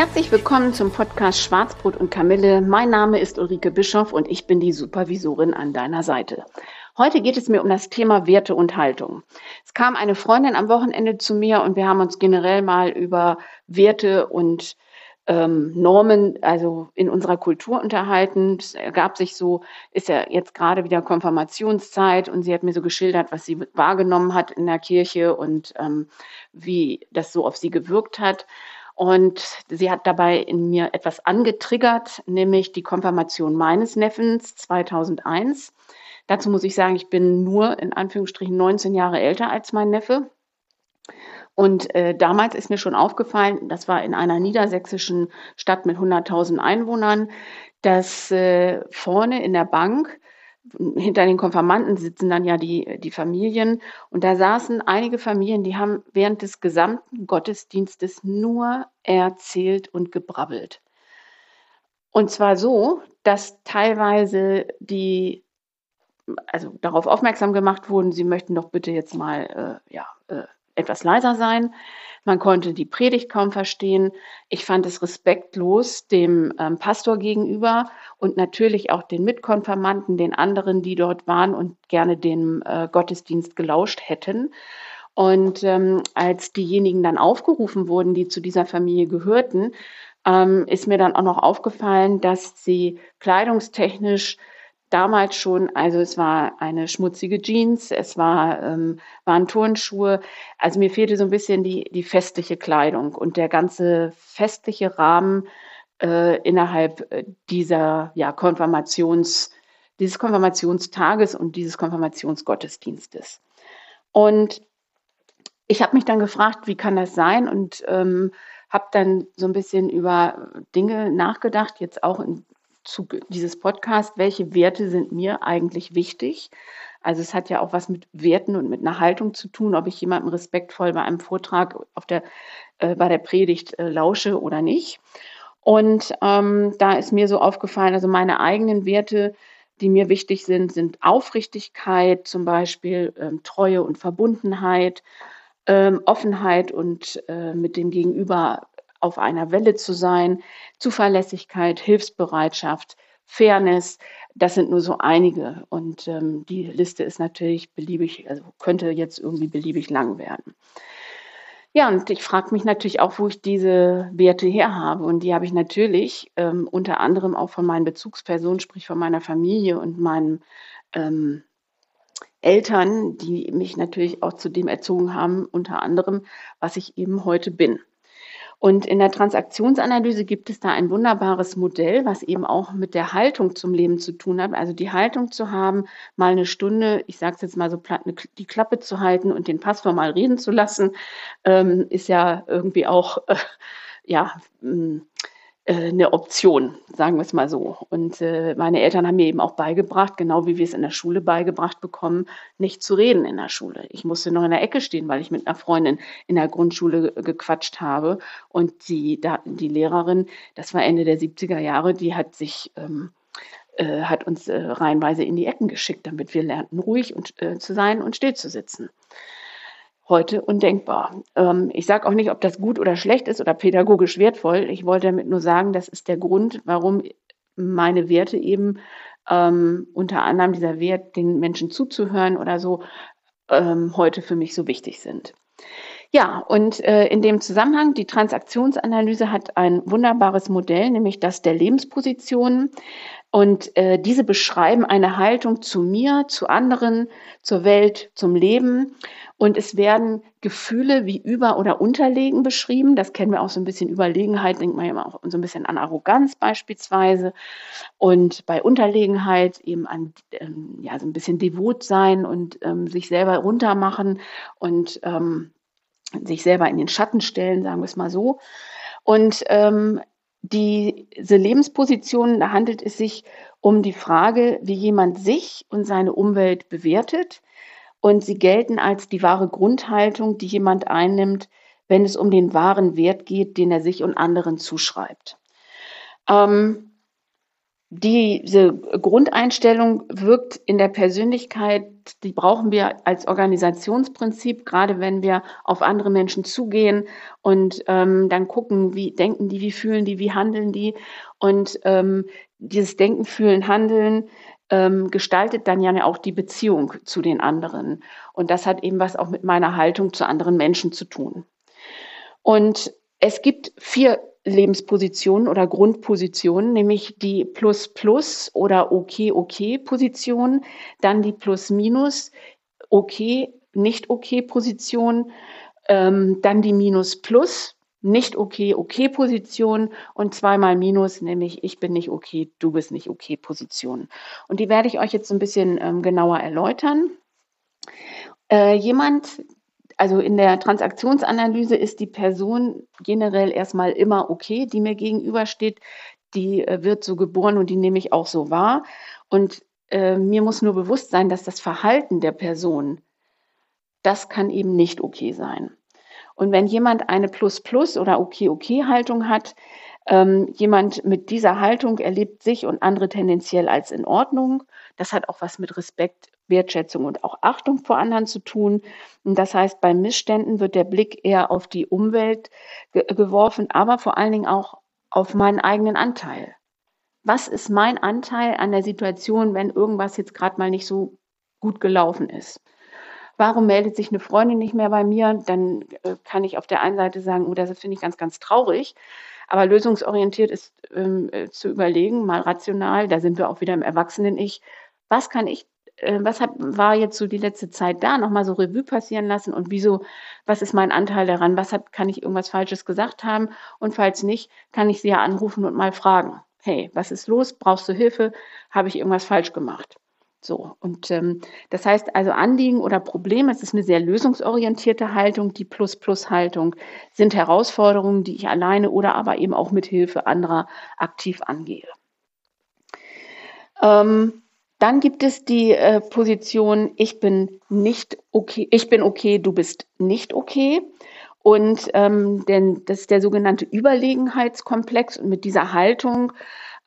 Herzlich willkommen zum Podcast Schwarzbrot und Kamille. Mein Name ist Ulrike Bischoff und ich bin die Supervisorin an deiner Seite. Heute geht es mir um das Thema Werte und Haltung. Es kam eine Freundin am Wochenende zu mir und wir haben uns generell mal über Werte und ähm, Normen, also in unserer Kultur unterhalten. Es ergab sich so, ist ja jetzt gerade wieder Konfirmationszeit und sie hat mir so geschildert, was sie wahrgenommen hat in der Kirche und ähm, wie das so auf sie gewirkt hat. Und sie hat dabei in mir etwas angetriggert, nämlich die Konfirmation meines Neffens 2001. Dazu muss ich sagen, ich bin nur in Anführungsstrichen 19 Jahre älter als mein Neffe. Und äh, damals ist mir schon aufgefallen, das war in einer niedersächsischen Stadt mit 100.000 Einwohnern, dass äh, vorne in der Bank hinter den Konfirmanden sitzen dann ja die, die Familien. Und da saßen einige Familien, die haben während des gesamten Gottesdienstes nur erzählt und gebrabbelt. Und zwar so, dass teilweise die also darauf aufmerksam gemacht wurden, sie möchten doch bitte jetzt mal äh, ja, äh, etwas leiser sein. Man konnte die Predigt kaum verstehen. Ich fand es respektlos dem ähm, Pastor gegenüber und natürlich auch den Mitkonfirmanten, den anderen, die dort waren und gerne dem äh, Gottesdienst gelauscht hätten. Und ähm, als diejenigen dann aufgerufen wurden, die zu dieser Familie gehörten, ähm, ist mir dann auch noch aufgefallen, dass sie kleidungstechnisch damals schon, also es war eine schmutzige Jeans, es war, ähm, waren Turnschuhe. Also mir fehlte so ein bisschen die, die festliche Kleidung und der ganze festliche Rahmen äh, innerhalb äh, dieser ja, Konfirmations, dieses Konfirmationstages und dieses Konfirmationsgottesdienstes. Und ich habe mich dann gefragt, wie kann das sein? Und ähm, habe dann so ein bisschen über Dinge nachgedacht, jetzt auch in Zuge dieses Podcasts, welche Werte sind mir eigentlich wichtig. Also es hat ja auch was mit Werten und mit einer Haltung zu tun, ob ich jemandem respektvoll bei einem Vortrag auf der, äh, bei der Predigt äh, lausche oder nicht. Und ähm, da ist mir so aufgefallen, also meine eigenen Werte, die mir wichtig sind, sind Aufrichtigkeit, zum Beispiel ähm, Treue und Verbundenheit, ähm, Offenheit und äh, mit dem Gegenüber auf einer Welle zu sein, Zuverlässigkeit, Hilfsbereitschaft, Fairness, das sind nur so einige. Und ähm, die Liste ist natürlich beliebig, also könnte jetzt irgendwie beliebig lang werden. Ja, und ich frage mich natürlich auch, wo ich diese Werte her habe. Und die habe ich natürlich ähm, unter anderem auch von meinen Bezugspersonen, sprich von meiner Familie und meinen ähm, Eltern, die mich natürlich auch zu dem erzogen haben, unter anderem, was ich eben heute bin. Und in der Transaktionsanalyse gibt es da ein wunderbares Modell, was eben auch mit der Haltung zum Leben zu tun hat. Also die Haltung zu haben, mal eine Stunde, ich sage es jetzt mal so platt, die Klappe zu halten und den Pastor mal reden zu lassen, ähm, ist ja irgendwie auch, ja, eine Option, sagen wir es mal so. Und äh, meine Eltern haben mir eben auch beigebracht, genau wie wir es in der Schule beigebracht bekommen, nicht zu reden in der Schule. Ich musste noch in der Ecke stehen, weil ich mit einer Freundin in der Grundschule gequatscht habe. Und die, die Lehrerin, das war Ende der 70er Jahre, die hat sich ähm, äh, hat uns äh, reihenweise in die Ecken geschickt, damit wir lernten, ruhig und, äh, zu sein und still zu sitzen heute undenkbar. Ähm, ich sage auch nicht, ob das gut oder schlecht ist oder pädagogisch wertvoll. Ich wollte damit nur sagen, das ist der Grund, warum meine Werte eben ähm, unter anderem dieser Wert, den Menschen zuzuhören oder so, ähm, heute für mich so wichtig sind. Ja, und äh, in dem Zusammenhang, die Transaktionsanalyse hat ein wunderbares Modell, nämlich das der Lebenspositionen. Und äh, diese beschreiben eine Haltung zu mir, zu anderen, zur Welt, zum Leben. Und es werden Gefühle wie über- oder unterlegen beschrieben. Das kennen wir auch so ein bisschen Überlegenheit, denkt man ja auch so ein bisschen an Arroganz beispielsweise. Und bei Unterlegenheit eben an ähm, ja, so ein bisschen devot sein und ähm, sich selber runtermachen und ähm, sich selber in den Schatten stellen, sagen wir es mal so. Und ähm, diese Lebenspositionen, da handelt es sich um die Frage, wie jemand sich und seine Umwelt bewertet. Und sie gelten als die wahre Grundhaltung, die jemand einnimmt, wenn es um den wahren Wert geht, den er sich und anderen zuschreibt. Ähm, diese Grundeinstellung wirkt in der Persönlichkeit, die brauchen wir als Organisationsprinzip, gerade wenn wir auf andere Menschen zugehen und ähm, dann gucken, wie denken die, wie fühlen die, wie handeln die. Und ähm, dieses Denken, Fühlen, Handeln ähm, gestaltet dann ja auch die Beziehung zu den anderen. Und das hat eben was auch mit meiner Haltung zu anderen Menschen zu tun. Und es gibt vier Lebenspositionen oder Grundpositionen, nämlich die Plus-Plus oder Okay-Okay-Position, dann die Plus-Minus, Okay, nicht Okay-Position, ähm, dann die Minus-Plus, nicht okay, okay Position und zweimal Minus, nämlich ich bin nicht okay, du bist nicht okay Position. Und die werde ich euch jetzt ein bisschen ähm, genauer erläutern. Äh, jemand, also in der Transaktionsanalyse ist die Person generell erstmal immer okay, die mir gegenübersteht. Die äh, wird so geboren und die nehme ich auch so wahr. Und äh, mir muss nur bewusst sein, dass das Verhalten der Person, das kann eben nicht okay sein. Und wenn jemand eine Plus-Plus oder Okay-Okay-Haltung hat, ähm, jemand mit dieser Haltung erlebt sich und andere tendenziell als in Ordnung. Das hat auch was mit Respekt, Wertschätzung und auch Achtung vor anderen zu tun. Und das heißt, bei Missständen wird der Blick eher auf die Umwelt ge geworfen, aber vor allen Dingen auch auf meinen eigenen Anteil. Was ist mein Anteil an der Situation, wenn irgendwas jetzt gerade mal nicht so gut gelaufen ist? Warum meldet sich eine Freundin nicht mehr bei mir? Dann äh, kann ich auf der einen Seite sagen, oh, das finde ich ganz, ganz traurig. Aber lösungsorientiert ist ähm, äh, zu überlegen, mal rational, da sind wir auch wieder im Erwachsenen-Ich. Was kann ich was hat, war jetzt so die letzte Zeit da, nochmal so Revue passieren lassen? Und wieso, was ist mein Anteil daran, was hat, kann ich irgendwas Falsches gesagt haben? Und falls nicht, kann ich sie ja anrufen und mal fragen, hey, was ist los, brauchst du Hilfe, habe ich irgendwas falsch gemacht? So, und ähm, das heißt also Anliegen oder Probleme, es ist eine sehr lösungsorientierte Haltung, die Plus-Plus-Haltung sind Herausforderungen, die ich alleine oder aber eben auch mit Hilfe anderer aktiv angehe. Ähm, dann gibt es die äh, Position, ich bin nicht okay, ich bin okay, du bist nicht okay. Und ähm, denn das ist der sogenannte Überlegenheitskomplex. Und mit dieser Haltung,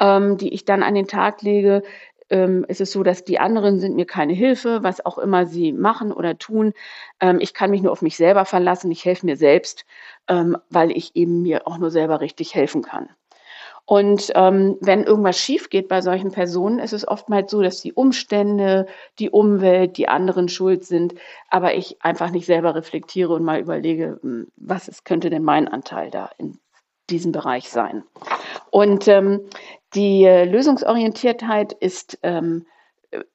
ähm, die ich dann an den Tag lege, ähm, ist es so, dass die anderen sind mir keine Hilfe, was auch immer sie machen oder tun. Ähm, ich kann mich nur auf mich selber verlassen. Ich helfe mir selbst, ähm, weil ich eben mir auch nur selber richtig helfen kann. Und ähm, wenn irgendwas schief geht bei solchen Personen, ist es oftmals so, dass die Umstände, die Umwelt, die anderen schuld sind, aber ich einfach nicht selber reflektiere und mal überlege, hm, was ist, könnte denn mein Anteil da in diesem Bereich sein. Und ähm, die äh, Lösungsorientiertheit ist ähm,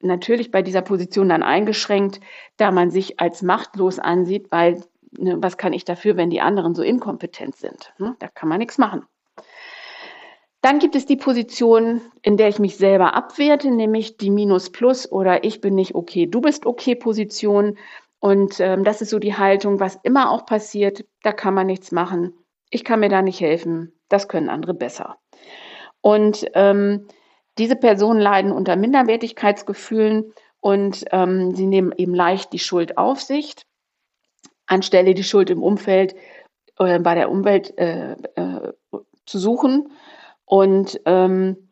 natürlich bei dieser Position dann eingeschränkt, da man sich als machtlos ansieht, weil ne, was kann ich dafür, wenn die anderen so inkompetent sind? Hm? Da kann man nichts machen. Dann gibt es die Position, in der ich mich selber abwerte, nämlich die Minus-Plus oder ich bin nicht okay, du bist okay Position. Und ähm, das ist so die Haltung, was immer auch passiert, da kann man nichts machen. Ich kann mir da nicht helfen, das können andere besser. Und ähm, diese Personen leiden unter Minderwertigkeitsgefühlen und ähm, sie nehmen eben leicht die Schuld auf sich, anstelle die Schuld im Umfeld, äh, bei der Umwelt äh, äh, zu suchen. Und ähm,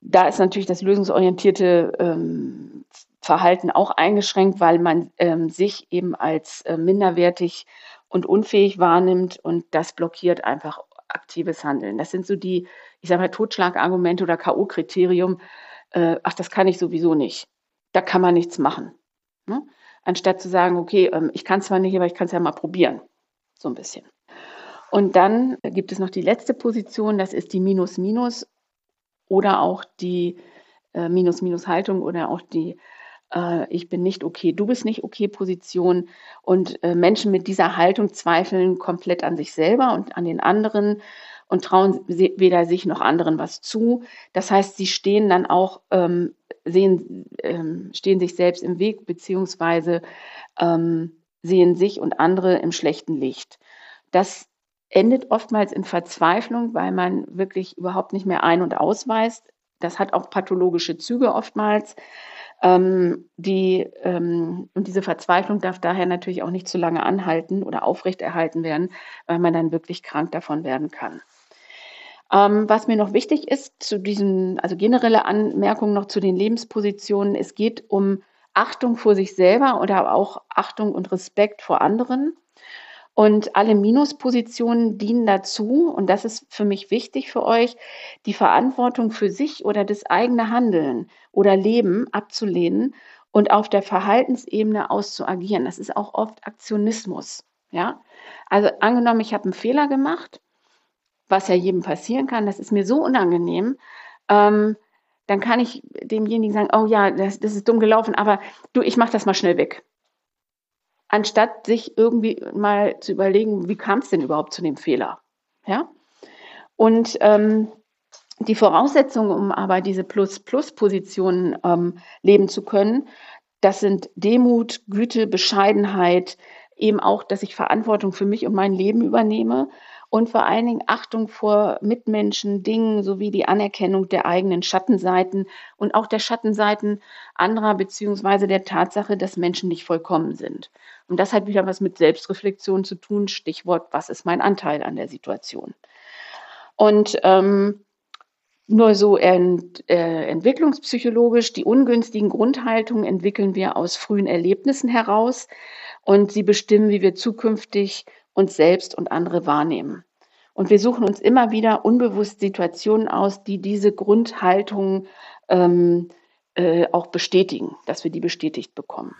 da ist natürlich das lösungsorientierte ähm, Verhalten auch eingeschränkt, weil man ähm, sich eben als äh, minderwertig und unfähig wahrnimmt und das blockiert einfach aktives Handeln. Das sind so die, ich sage mal, Totschlagargumente oder K.O.-Kriterium. Äh, ach, das kann ich sowieso nicht. Da kann man nichts machen. Ne? Anstatt zu sagen, okay, ähm, ich kann zwar nicht, aber ich kann es ja mal probieren. So ein bisschen. Und dann gibt es noch die letzte Position, das ist die Minus-Minus oder auch die äh, Minus-Minus-Haltung oder auch die äh, Ich bin nicht okay, du bist nicht okay Position. Und äh, Menschen mit dieser Haltung zweifeln komplett an sich selber und an den anderen und trauen weder sich noch anderen was zu. Das heißt, sie stehen dann auch, ähm, sehen, ähm, stehen sich selbst im Weg, beziehungsweise ähm, sehen sich und andere im schlechten Licht. Das endet oftmals in Verzweiflung, weil man wirklich überhaupt nicht mehr ein- und ausweist. Das hat auch pathologische Züge oftmals. Ähm, die, ähm, und diese Verzweiflung darf daher natürlich auch nicht zu lange anhalten oder aufrechterhalten werden, weil man dann wirklich krank davon werden kann. Ähm, was mir noch wichtig ist zu diesen, also generelle Anmerkungen noch zu den Lebenspositionen, es geht um Achtung vor sich selber oder auch Achtung und Respekt vor anderen. Und alle Minuspositionen dienen dazu, und das ist für mich wichtig für euch, die Verantwortung für sich oder das eigene Handeln oder Leben abzulehnen und auf der Verhaltensebene auszuagieren. Das ist auch oft Aktionismus. Ja, also angenommen, ich habe einen Fehler gemacht, was ja jedem passieren kann, das ist mir so unangenehm, ähm, dann kann ich demjenigen sagen, oh ja, das, das ist dumm gelaufen, aber du, ich mache das mal schnell weg anstatt sich irgendwie mal zu überlegen, wie kam es denn überhaupt zu dem Fehler? Ja? Und ähm, die Voraussetzungen, um aber diese Plus-Plus-Positionen ähm, leben zu können, das sind Demut, Güte, Bescheidenheit, eben auch, dass ich Verantwortung für mich und mein Leben übernehme und vor allen Dingen Achtung vor Mitmenschen, Dingen sowie die Anerkennung der eigenen Schattenseiten und auch der Schattenseiten anderer beziehungsweise der Tatsache, dass Menschen nicht vollkommen sind. Und das hat wieder was mit Selbstreflexion zu tun. Stichwort, was ist mein Anteil an der Situation? Und ähm, nur so ent, äh, entwicklungspsychologisch, die ungünstigen Grundhaltungen entwickeln wir aus frühen Erlebnissen heraus und sie bestimmen, wie wir zukünftig uns selbst und andere wahrnehmen. Und wir suchen uns immer wieder unbewusst Situationen aus, die diese Grundhaltung ähm, äh, auch bestätigen, dass wir die bestätigt bekommen.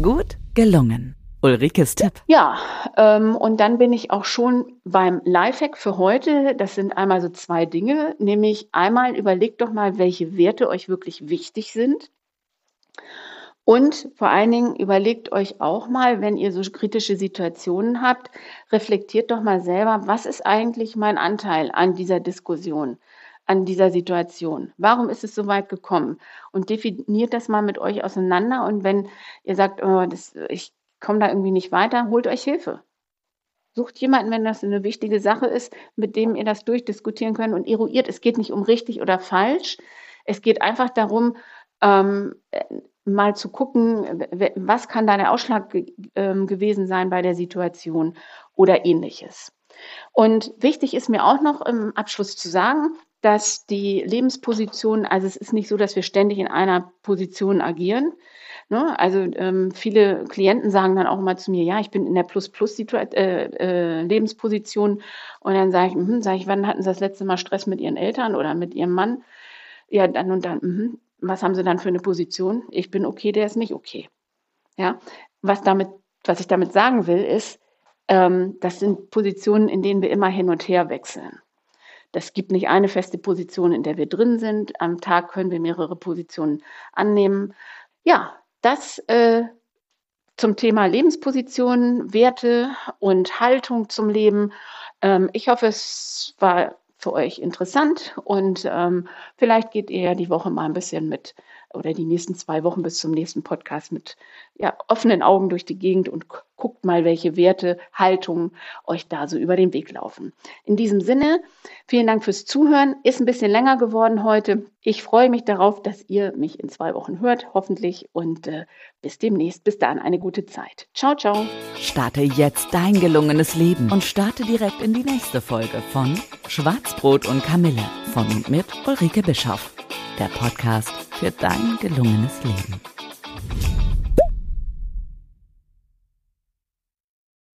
Gut gelungen. Ulrikes Tipp. Ja, ähm, und dann bin ich auch schon beim Lifehack für heute. Das sind einmal so zwei Dinge, nämlich einmal überlegt doch mal, welche Werte euch wirklich wichtig sind. Und vor allen Dingen überlegt euch auch mal, wenn ihr so kritische Situationen habt, reflektiert doch mal selber, was ist eigentlich mein Anteil an dieser Diskussion, an dieser Situation? Warum ist es so weit gekommen? Und definiert das mal mit euch auseinander. Und wenn ihr sagt, oh, das, ich komme da irgendwie nicht weiter, holt euch Hilfe. Sucht jemanden, wenn das eine wichtige Sache ist, mit dem ihr das durchdiskutieren könnt und eruiert. Es geht nicht um richtig oder falsch. Es geht einfach darum, ähm, mal zu gucken, was kann da der Ausschlag ähm, gewesen sein bei der Situation oder ähnliches. Und wichtig ist mir auch noch im Abschluss zu sagen, dass die Lebensposition, also es ist nicht so, dass wir ständig in einer Position agieren. Ne? Also ähm, viele Klienten sagen dann auch immer zu mir, ja, ich bin in der Plus-Plus-Lebensposition. Äh, äh, und dann sage ich, mh, sag ich, wann hatten Sie das letzte Mal Stress mit Ihren Eltern oder mit Ihrem Mann? Ja, dann und dann, mh, was haben sie dann für eine Position? Ich bin okay, der ist nicht okay. Ja, was damit, was ich damit sagen will, ist, ähm, das sind Positionen, in denen wir immer hin und her wechseln. Das gibt nicht eine feste Position, in der wir drin sind. Am Tag können wir mehrere Positionen annehmen. Ja, das äh, zum Thema Lebenspositionen, Werte und Haltung zum Leben. Ähm, ich hoffe, es war für euch interessant. Und ähm, vielleicht geht ihr ja die Woche mal ein bisschen mit oder die nächsten zwei Wochen bis zum nächsten Podcast mit ja, offenen Augen durch die Gegend und guckt mal, welche Werte, Haltungen euch da so über den Weg laufen. In diesem Sinne, vielen Dank fürs Zuhören. Ist ein bisschen länger geworden heute. Ich freue mich darauf, dass ihr mich in zwei Wochen hört, hoffentlich. Und äh, bis demnächst. Bis dann eine gute Zeit. Ciao, ciao. Starte jetzt dein gelungenes Leben und starte direkt in die nächste Folge von Schwarzbrot und Kamille von und mit Ulrike Bischoff der Podcast für dein gelungenes Leben.